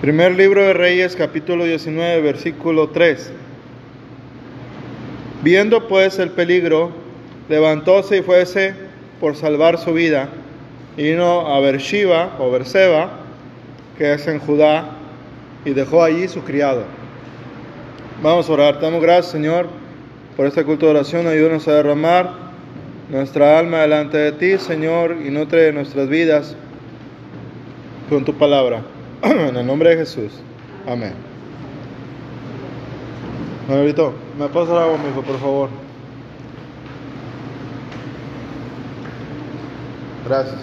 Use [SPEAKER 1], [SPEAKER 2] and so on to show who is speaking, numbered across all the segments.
[SPEAKER 1] Primer libro de Reyes, capítulo 19, versículo 3. Viendo pues el peligro, levantóse y fuese por salvar su vida, y vino a Bershiva o Berseba, que es en Judá, y dejó allí su criado. Vamos a orar. Damos gracias, Señor, por esta culto de oración. Ayúdanos a derramar nuestra alma delante de ti, Señor, y nutre nuestras vidas con tu palabra. en el nombre de Jesús. Amén. Manuelito, ¿me pasa agua, hijo, por favor? Gracias.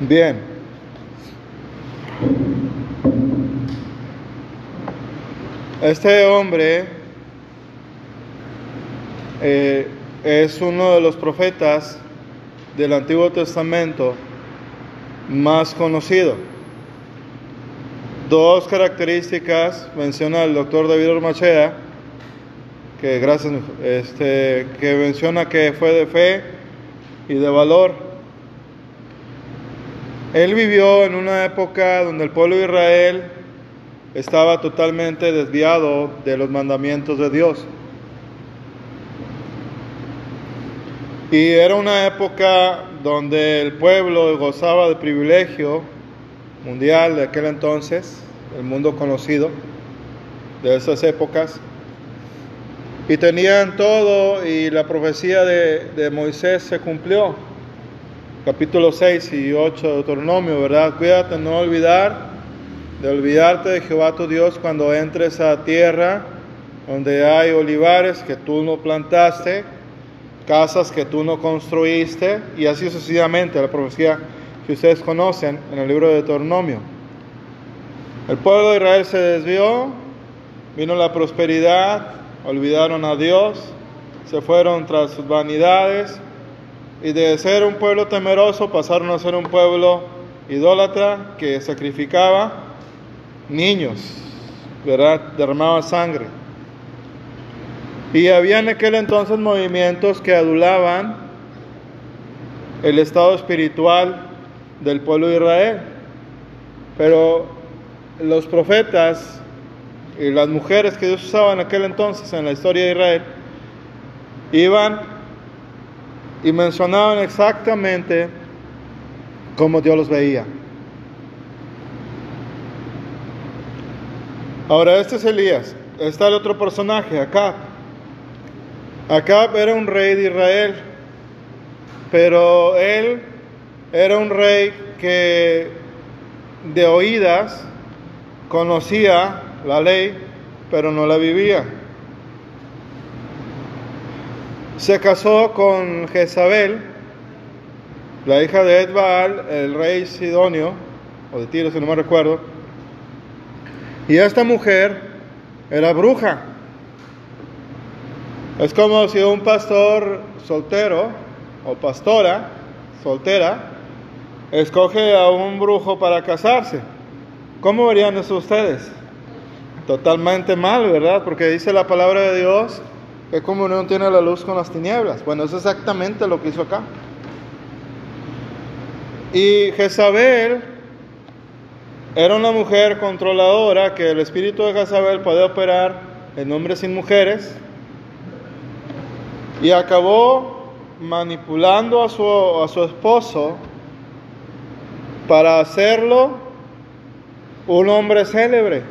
[SPEAKER 1] Bien. Este hombre eh, es uno de los profetas del Antiguo Testamento más conocido. Dos características menciona el doctor David Ormachea, que gracias, este, que menciona que fue de fe y de valor. Él vivió en una época donde el pueblo de Israel estaba totalmente desviado de los mandamientos de Dios. Y era una época donde el pueblo gozaba del privilegio mundial de aquel entonces, el mundo conocido de esas épocas, y tenían todo y la profecía de, de Moisés se cumplió. Capítulo 6 y 8 de Deuteronomio, ¿verdad? Cuídate no olvidar, de olvidarte de Jehová tu Dios cuando entres a tierra donde hay olivares que tú no plantaste, casas que tú no construiste, y así sucesivamente, la profecía que ustedes conocen en el libro de Deuteronomio. El pueblo de Israel se desvió, vino la prosperidad, olvidaron a Dios, se fueron tras sus vanidades, y de ser un pueblo temeroso pasaron a ser un pueblo idólatra que sacrificaba niños, ¿verdad? Derramaba sangre. Y había en aquel entonces movimientos que adulaban el estado espiritual del pueblo de Israel. Pero los profetas y las mujeres que Dios usaba en aquel entonces en la historia de Israel iban y mencionaban exactamente cómo Dios los veía. Ahora, este es Elías. Está el otro personaje, Acab. Acab era un rey de Israel, pero él era un rey que de oídas conocía la ley, pero no la vivía. Se casó con Jezabel, la hija de Edbaal, el rey Sidonio, o de Tiro si no me recuerdo, y esta mujer era bruja. Es como si un pastor soltero o pastora soltera escoge a un brujo para casarse. ¿Cómo verían eso ustedes? Totalmente mal, ¿verdad? Porque dice la palabra de Dios que como no tiene la luz con las tinieblas. Bueno, es exactamente lo que hizo acá. Y Jezabel era una mujer controladora que el espíritu de Jezabel puede operar en hombres y mujeres y acabó manipulando a su, a su esposo para hacerlo un hombre célebre,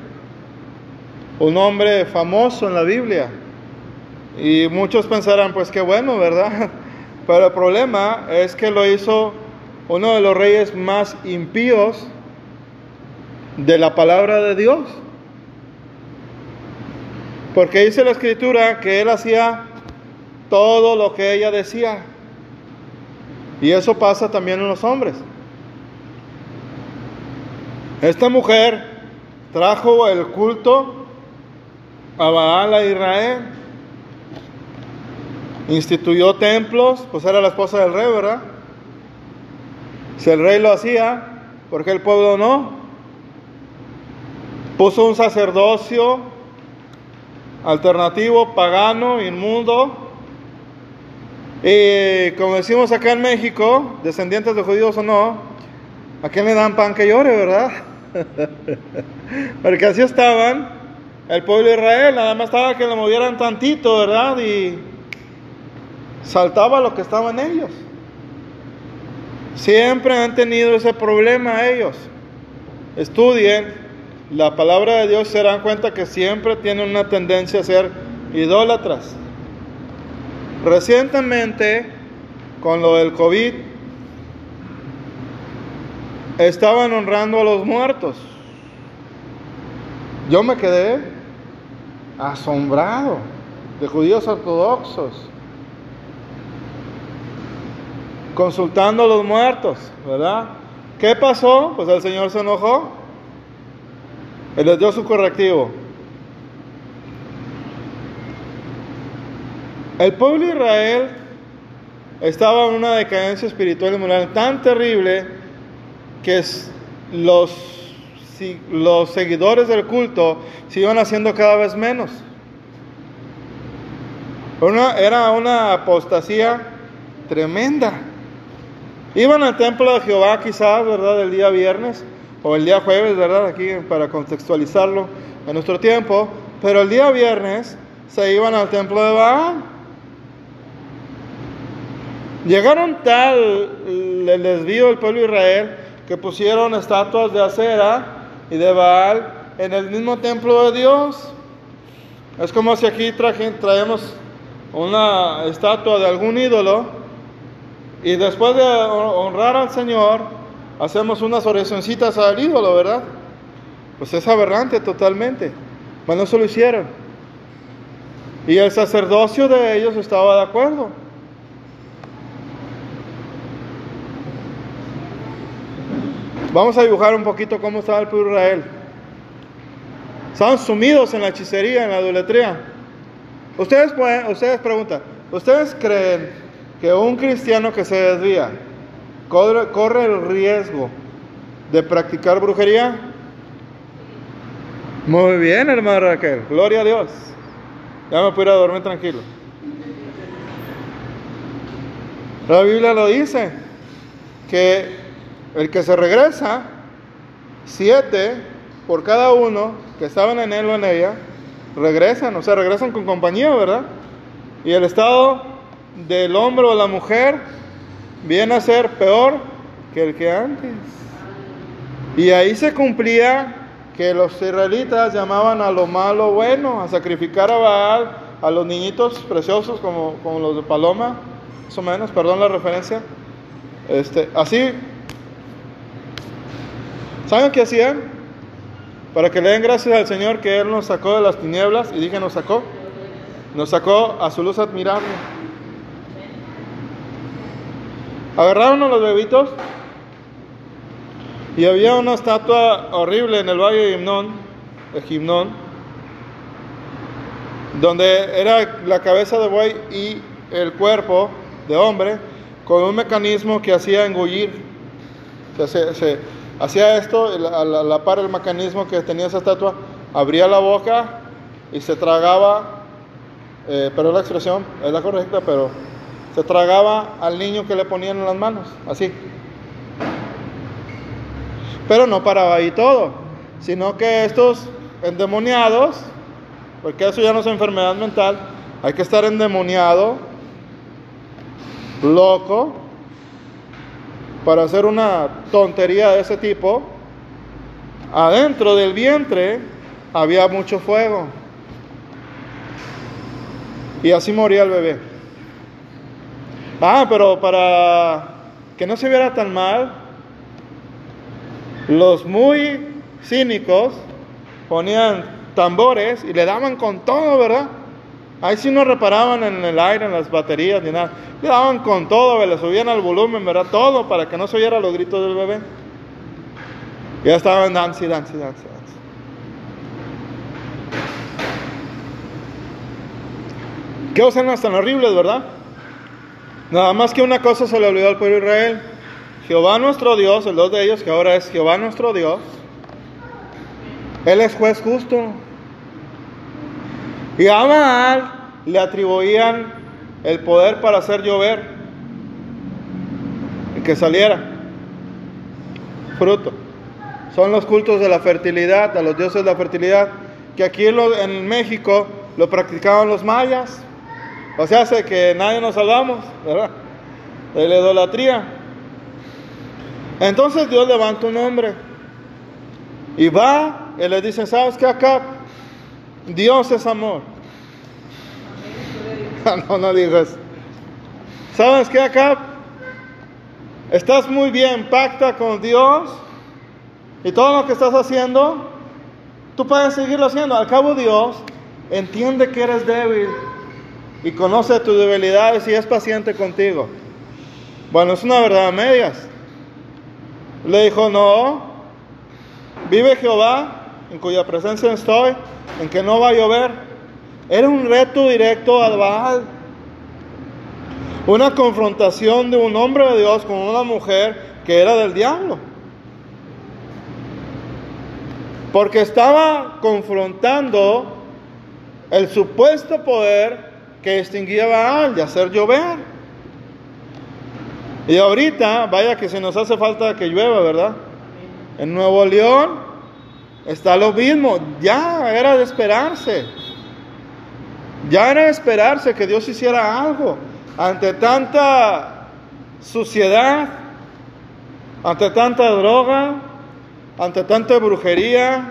[SPEAKER 1] un hombre famoso en la Biblia. Y muchos pensarán, pues qué bueno, ¿verdad? Pero el problema es que lo hizo uno de los reyes más impíos de la palabra de Dios. Porque dice la escritura que él hacía todo lo que ella decía. Y eso pasa también en los hombres. Esta mujer trajo el culto a Baal a Israel. Instituyó templos, pues era la esposa del rey, ¿verdad? Si el rey lo hacía, ¿por qué el pueblo no? Puso un sacerdocio alternativo, pagano, inmundo, y como decimos acá en México, descendientes de judíos o no, ¿A quién le dan pan que llore, verdad? Porque así estaban el pueblo de Israel, nada más estaba que le movieran tantito, ¿verdad? Y saltaba lo que estaba en ellos. Siempre han tenido ese problema ellos. Estudien la palabra de Dios, se dan cuenta que siempre tienen una tendencia a ser idólatras. Recientemente, con lo del COVID, estaban honrando a los muertos. Yo me quedé asombrado de judíos ortodoxos consultando a los muertos, ¿verdad? ¿Qué pasó? Pues el Señor se enojó. Él les dio su correctivo. El pueblo de Israel estaba en una decadencia espiritual y moral tan terrible que los, seguidores del culto se iban haciendo cada vez menos. era una apostasía tremenda. Iban al templo de Jehová quizás, ¿verdad? El día viernes o el día jueves, ¿verdad? Aquí para contextualizarlo en nuestro tiempo. Pero el día viernes se iban al templo de Baal. Llegaron tal el desvío del pueblo de Israel que pusieron estatuas de acera y de Baal en el mismo templo de Dios. Es como si aquí traemos una estatua de algún ídolo y después de honrar al Señor, hacemos unas oracioncitas al ídolo, ¿verdad? Pues es aberrante totalmente. Bueno, eso lo hicieron. Y el sacerdocio de ellos estaba de acuerdo. Vamos a dibujar un poquito cómo estaba el pueblo de Israel. Estaban sumidos en la hechicería, en la idolatría. Ustedes, pueden, ustedes preguntan, ¿ustedes creen que un cristiano que se desvía corre, el riesgo de practicar brujería? Muy bien, hermano Raquel, gloria a Dios. Ya me puedo ir a dormir tranquilo. La Biblia lo dice, que el que se regresa, siete por cada uno que estaban en él o en ella, regresan, o sea, regresan con compañía, ¿verdad? Y el Estado del hombre o la mujer viene a ser peor que el que antes. Y ahí se cumplía que los israelitas llamaban a lo malo bueno, a sacrificar a Baal, a los niñitos preciosos como, como los de Paloma, más o menos, perdón la referencia. Este, así, ¿saben qué hacían? Para que le den gracias al Señor que Él nos sacó de las tinieblas, y dije nos sacó, nos sacó a su luz admirable. Agarraron los bebitos y había una estatua horrible en el valle de Himnón, de donde era la cabeza de buey y el cuerpo de hombre con un mecanismo que hacía engullir. Hacía esto, a la, par el mecanismo que tenía esa estatua, abría la boca y se tragaba, eh, pero la expresión es la correcta, pero se tragaba al niño que le ponían en las manos, así. Pero no paraba ahí todo, sino que estos endemoniados, porque eso ya no es enfermedad mental, hay que estar endemoniado, loco, para hacer una tontería de ese tipo. Adentro del vientre había mucho fuego. Y así moría el bebé. Ah, pero para que no se viera tan mal, los muy cínicos ponían tambores y le daban con todo, ¿verdad? Ahí sí no reparaban en el aire, en las baterías ni nada. Le daban con todo, le subían al volumen, ¿verdad? Todo para que no se oyera los gritos del bebé. Ya estaban dance, dance, dance, dance. Qué oceanos tan horribles, ¿verdad? Nada más que una cosa se le olvidó al pueblo de Israel. Jehová nuestro Dios, el dos de ellos que ahora es Jehová nuestro Dios, Él es juez justo. Y a Baal le atribuían el poder para hacer llover y que saliera. fruto. Son los cultos de la fertilidad, a los dioses de la fertilidad, que aquí en, México lo practicaban los mayas. O sea, hace que nadie nos salvamos, ¿verdad? De la idolatría. Entonces Dios levanta un hombre y va y le dice, ¿sabes qué acá? Dios es amor. no, no digas. ¿Sabes qué acá? Estás muy bien, pacta con Dios y todo lo que estás haciendo, tú puedes seguirlo haciendo. Al cabo Dios entiende que eres débil y conoce tus debilidades y es paciente contigo. Bueno, es una verdad a medias. Le dijo, no, vive Jehová, en cuya presencia estoy, en que no va a llover. Era un reto directo al Baal. Una confrontación de un hombre de Dios con una mujer que era del diablo. Porque estaba confrontando el supuesto poder que extinguía a Baal de hacer llover. Y ahorita, vaya que se nos hace falta que llueva, ¿verdad? En Nuevo León está lo mismo. Ya era de esperarse. Ya era esperarse que Dios hiciera algo ante tanta suciedad, ante tanta droga, ante tanta brujería,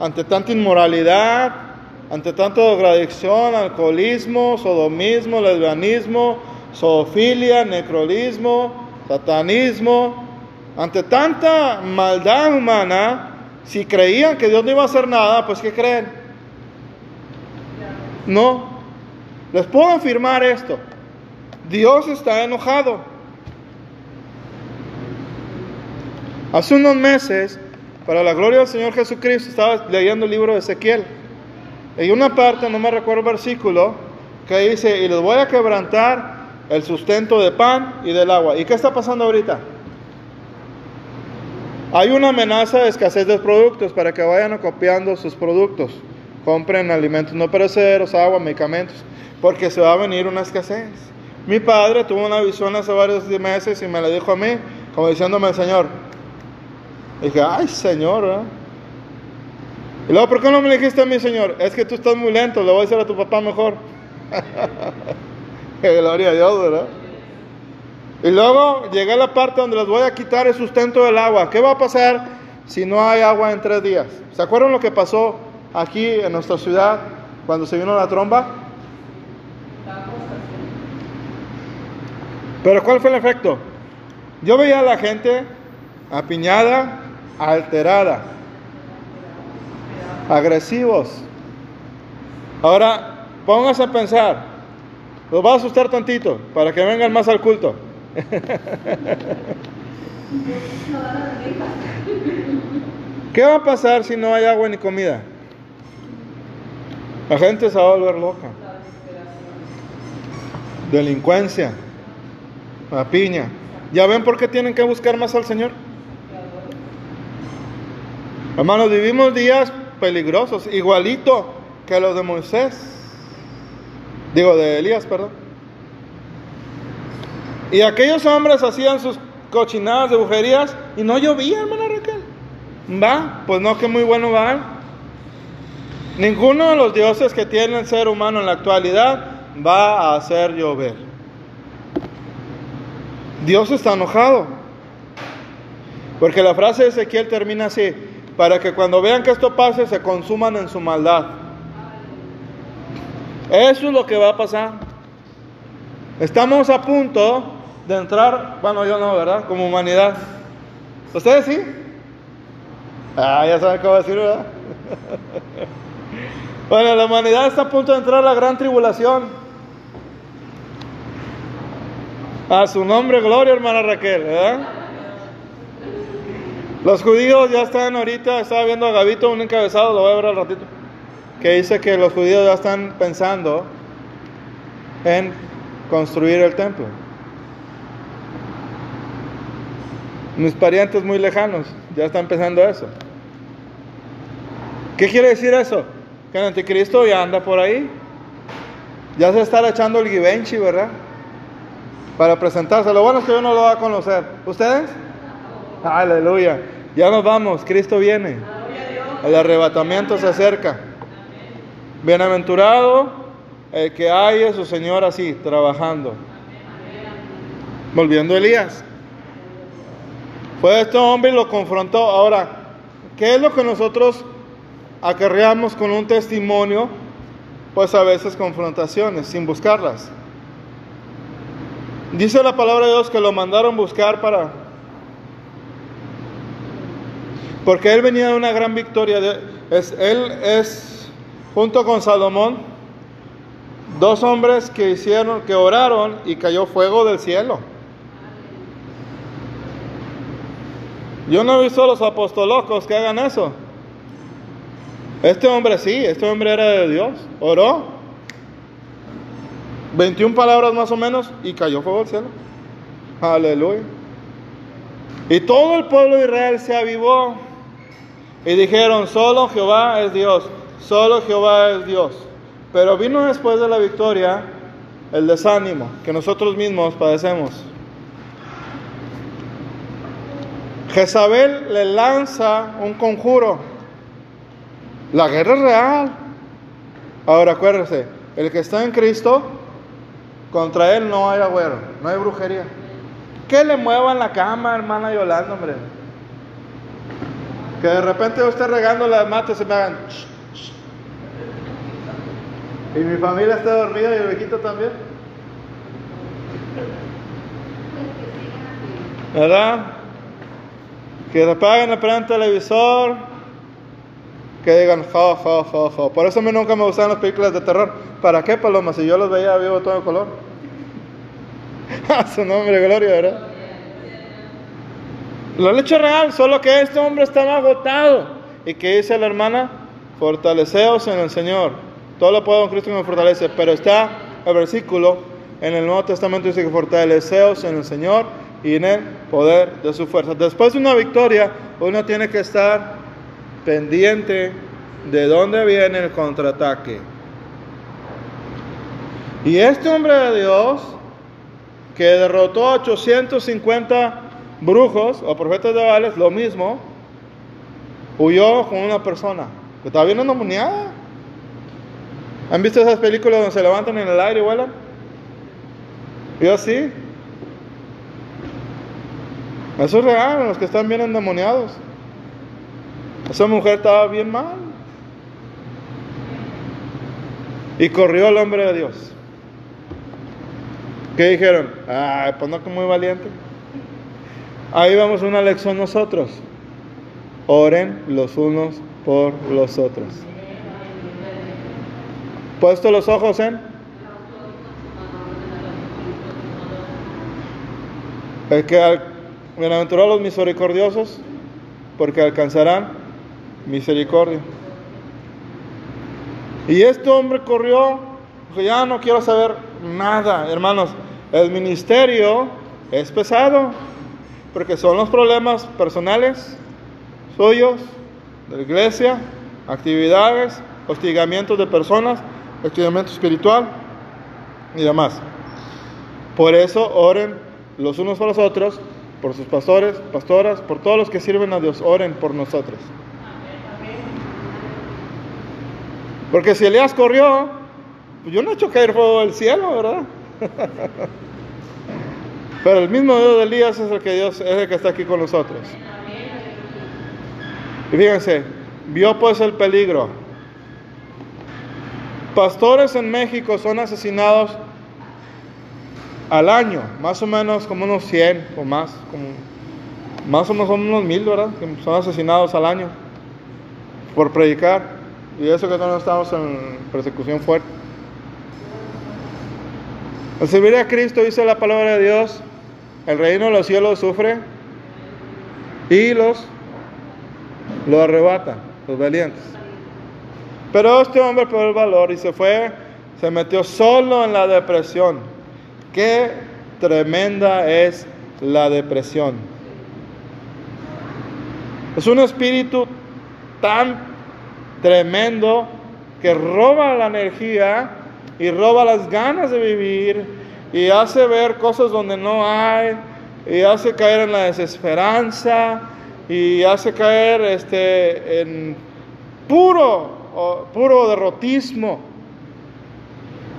[SPEAKER 1] ante tanta inmoralidad, ante tanta drogadicción, alcoholismo, sodomismo, lesbianismo, zoofilia, necrolismo, satanismo, ante tanta maldad humana, si creían que Dios no iba a hacer nada, pues ¿qué creen? No. Les puedo afirmar esto. Dios está enojado. Hace unos meses para la gloria del Señor Jesucristo, estaba leyendo el libro de Ezequiel. Y una parte, no me recuerdo el versículo, que dice, y les voy a quebrantar el sustento de pan y del agua. ¿Y qué está pasando ahorita? Hay una amenaza de escasez de productos para que vayan copiando sus productos. Compren alimentos no perecederos, agua, medicamentos, porque se va a venir una escasez. Mi padre tuvo una visión hace varios meses y me la dijo a mí, como diciéndome, Señor, y dije, ay, Señor, ¿verdad? Y luego, ¿por qué no me dijiste a mí, Señor? Es que tú estás muy lento, le voy a decir a tu papá mejor. Gloria a Dios, ¿verdad? Y luego llegué a la parte donde les voy a quitar el sustento del agua. ¿Qué va a pasar si no hay agua en tres días? ¿Se acuerdan lo que pasó aquí en nuestra ciudad cuando se vino la tromba? Pero ¿cuál fue el efecto? Yo veía a la gente apiñada, alterada, agresivos. Ahora, póngase a pensar, los va a asustar tantito para que vengan más al culto. ¿Qué va a pasar si no hay agua ni comida? La gente se va a volver loca. Delincuencia, la piña. ¿Ya ven por qué tienen que buscar más al Señor? Hermanos, vivimos días peligrosos, igualito que los de Moisés. Digo, de Elías, perdón. Y aquellos hombres hacían sus cochinadas de brujerías y no llovía, hermana Raquel. Va, pues no, que muy bueno va. Ninguno de los dioses que tiene el ser humano en la actualidad va a hacer llover. Dios está enojado. Porque la frase de Ezequiel termina así para que cuando vean que esto pase se consuman en su maldad. Eso es lo que va a pasar. Estamos a punto de entrar, bueno, yo no, ¿verdad? Como humanidad. ¿Ustedes sí? Ah, ya saben cómo decir, ¿verdad? bueno, la humanidad está a punto de entrar a la gran tribulación. A su nombre, gloria, hermana Raquel, ¿verdad? Los judíos ya están ahorita, estaba viendo a Gavito un encabezado, lo voy a ver al ratito, que dice que los judíos ya están pensando en construir el templo. Mis parientes muy lejanos ya están pensando eso. ¿Qué quiere decir eso? Que el anticristo ya anda por ahí. Ya se está echando el Givenchy, ¿verdad? Para presentarse. Lo bueno es que yo no lo va a conocer. ¿Ustedes? Aleluya. Ya nos vamos, Cristo viene. El arrebatamiento se acerca. Bienaventurado el que haya a su Señor así, trabajando. Volviendo a Elías. Fue este hombre y lo confrontó. Ahora, ¿qué es lo que nosotros acarreamos con un testimonio? Pues a veces confrontaciones, sin buscarlas. Dice la palabra de Dios que lo mandaron buscar para... Porque él venía de una gran victoria. es, él es, junto con Salomón, dos hombres que hicieron, que oraron y cayó fuego del cielo. Yo no he visto a los apostolocos que hagan eso. Este hombre sí, este hombre era de Dios. Oró. 21 palabras más o menos y cayó fuego del cielo. Aleluya. Y todo el pueblo de Israel se avivó y dijeron, solo Jehová es Dios, solo Jehová es Dios. Pero vino después de la victoria el desánimo que nosotros mismos padecemos. Jezabel le lanza un conjuro. La guerra es real. Ahora acuérdese, el que está en Cristo, contra él no hay agüero, no hay brujería. Que le muevan la cama, hermana Yolanda, hombre. Que de repente usted regando las matas se me hagan. Y mi familia está dormida y el viejito también. ¿Verdad? que apaguen el televisor, que digan, jo. Por eso a mí nunca me gustaban las películas de terror. ¿Para qué, Paloma? Si yo los veía vivo todo el color. A su nombre, gloria, ¿verdad? La leche real, solo que este hombre estaba agotado. ¿Y que dice la hermana? Fortaleceos en el Señor. Todo lo puedo en Cristo que me fortalece. Pero está el versículo en el Nuevo Testamento dice que fortaleceos en el Señor y en el poder de su fuerza. Después de una victoria, uno tiene que estar pendiente de dónde viene el contraataque. Y este hombre de Dios, que derrotó a 850 brujos o profetas de Baales, lo mismo, huyó con una persona que estaba bien endemoniada. ¿Han visto esas películas donde se levantan en el aire y vuelan? Yo sí. Eso es real, los que están bien endemoniados. Esa mujer estaba bien mal. Y corrió el hombre de Dios. ¿Qué dijeron? Ay, pues no que muy valiente. Ahí vamos a una lección nosotros. Oren los unos por los otros. Puesto los ojos en. El que Bienaventurados los misericordiosos, porque alcanzarán misericordia. Y este hombre corrió, ya no quiero saber nada, hermanos. El ministerio es pesado, porque son los problemas personales, suyos, de la iglesia, actividades, hostigamientos de personas, hostigamiento espiritual y demás. Por eso oren los unos por los otros por sus pastores, pastoras, por todos los que sirven a Dios, oren por nosotros. Porque si Elías corrió, pues yo no he hecho caer fuego del cielo, ¿verdad? Pero el mismo Dios de Elías es el que Dios es el que está aquí con nosotros. Y fíjense, vio pues el peligro. Pastores en México son asesinados al año, más o menos como unos 100 o más, más o menos son unos mil, ¿verdad? Que son asesinados al año por predicar. Y eso que no estamos en persecución fuerte. Al servir a Cristo, dice la palabra de Dios, el reino de los cielos sufre y los lo arrebata, los valientes. Pero este hombre por el valor y se fue, se metió solo en la depresión. Qué tremenda es la depresión. Es un espíritu tan tremendo que roba la energía y roba las ganas de vivir y hace ver cosas donde no hay y hace caer en la desesperanza y hace caer este, en puro, puro derrotismo.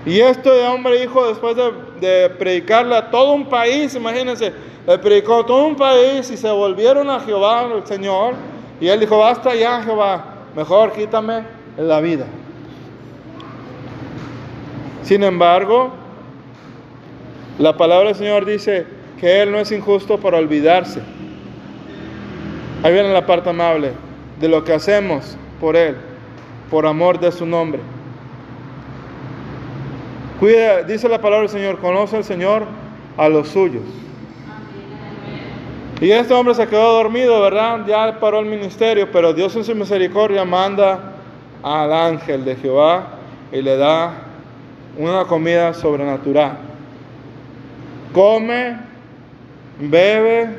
[SPEAKER 1] Y este hombre, hijo, después de, de, predicarle a todo un país, imagínense, le predicó a todo un país y se volvieron a Jehová, el Señor, y él dijo, basta ya, Jehová, mejor quítame la vida. Sin embargo, la palabra del Señor dice que Él no es injusto para olvidarse. Ahí viene la parte amable de lo que hacemos por Él, por amor de su nombre. Cuida, dice la palabra del Señor, conoce al Señor a los suyos. Y este hombre se quedó dormido, ¿verdad? Ya paró el ministerio, pero Dios en su misericordia manda al ángel de Jehová y le da una comida sobrenatural. Come, bebe,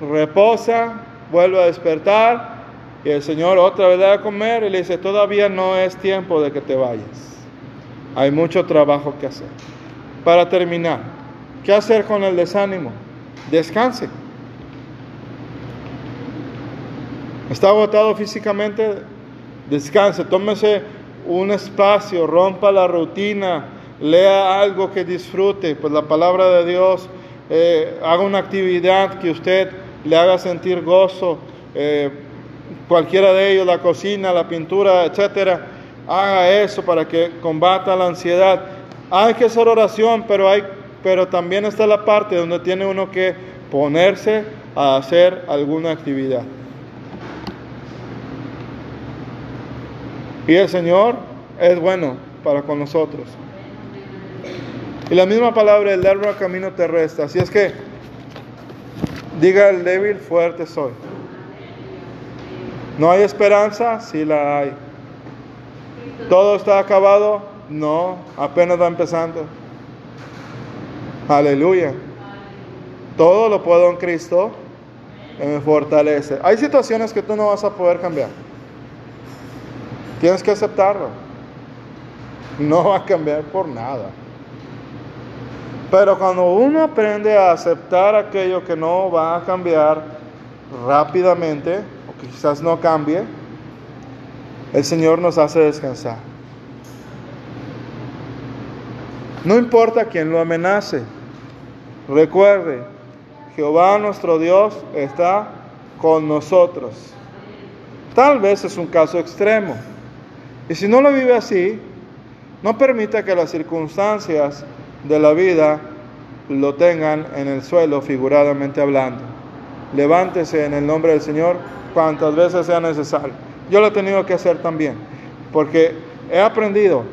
[SPEAKER 1] reposa, vuelve a despertar y el Señor otra vez da a comer y le dice, todavía no es tiempo de que te vayas. Hay mucho trabajo que hacer. Para terminar, ¿qué hacer con el desánimo? Descanse. Está agotado físicamente, descanse, tómese un espacio, rompa la rutina, lea algo que disfrute, pues la palabra de Dios, eh, haga una actividad que usted le haga sentir gozo, eh, cualquiera de ellos, la cocina, la pintura, etcétera, haga eso para que combata la ansiedad. Hay que hacer oración, pero hay, pero también está la parte donde tiene uno que ponerse a hacer alguna actividad. Y el Señor es bueno para con nosotros. Y la misma palabra, el largo camino terrestre. Así es que diga el débil, fuerte soy. ¿No hay esperanza? Sí la hay. ¿Todo está acabado? No, apenas va empezando. Aleluya. Todo lo puedo en Cristo que me fortalece. Hay situaciones que tú no vas a poder cambiar. Tienes que aceptarlo. No va a cambiar por nada. Pero cuando uno aprende a aceptar aquello que no va a cambiar rápidamente, o que quizás no cambie, el Señor nos hace descansar. No importa quién lo amenace. Recuerde, Jehová nuestro Dios está con nosotros. Tal vez es un caso extremo. Y si no lo vive así, no permita que las circunstancias de la vida lo tengan en el suelo, figuradamente hablando. Levántese en el nombre del Señor cuantas veces sea necesario. Yo lo he tenido que hacer también, porque he aprendido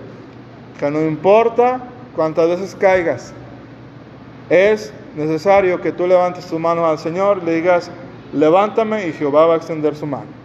[SPEAKER 1] que no importa cuántas veces caigas, es necesario que tú levantes tu mano al Señor, le digas, levántame y Jehová va a extender su mano.